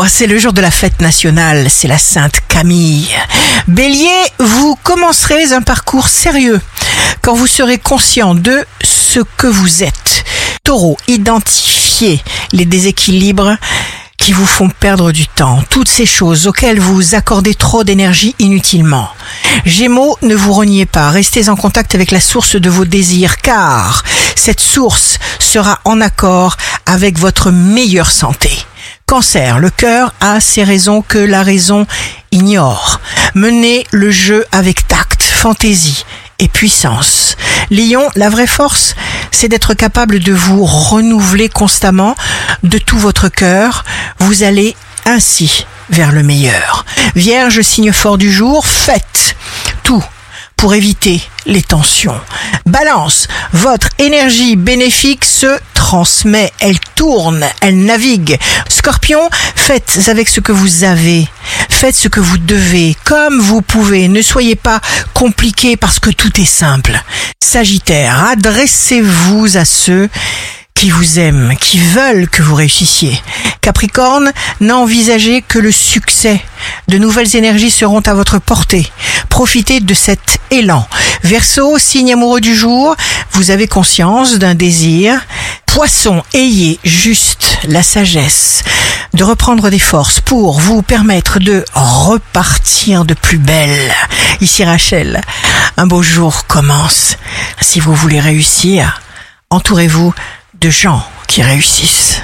Gémeaux, c'est le jour de la fête nationale, c'est la Sainte Camille. Bélier, vous commencerez un parcours sérieux quand vous serez conscient de ce que vous êtes. Taureau, identifiez les déséquilibres qui vous font perdre du temps, toutes ces choses auxquelles vous accordez trop d'énergie inutilement. Gémeaux, ne vous reniez pas, restez en contact avec la source de vos désirs, car cette source sera en accord avec votre meilleure santé. Cancer, le cœur a ses raisons que la raison ignore. Menez le jeu avec tact, fantaisie et puissance. Lion, la vraie force, c'est d'être capable de vous renouveler constamment de tout votre cœur. Vous allez ainsi vers le meilleur. Vierge, signe fort du jour, faites tout pour éviter les tensions. Balance, votre énergie bénéfique se transmet, elle tourne, elle navigue. Scorpion, faites avec ce que vous avez. Faites ce que vous devez, comme vous pouvez. Ne soyez pas compliqué parce que tout est simple. Sagittaire, adressez-vous à ceux qui vous aiment, qui veulent que vous réussissiez. Capricorne, n'envisagez que le succès. De nouvelles énergies seront à votre portée. Profitez de cet élan. Verseau, signe amoureux du jour, vous avez conscience d'un désir. Poisson, ayez juste la sagesse de reprendre des forces pour vous permettre de repartir de plus belle. Ici Rachel, un beau jour commence. Si vous voulez réussir, entourez-vous de gens qui réussissent.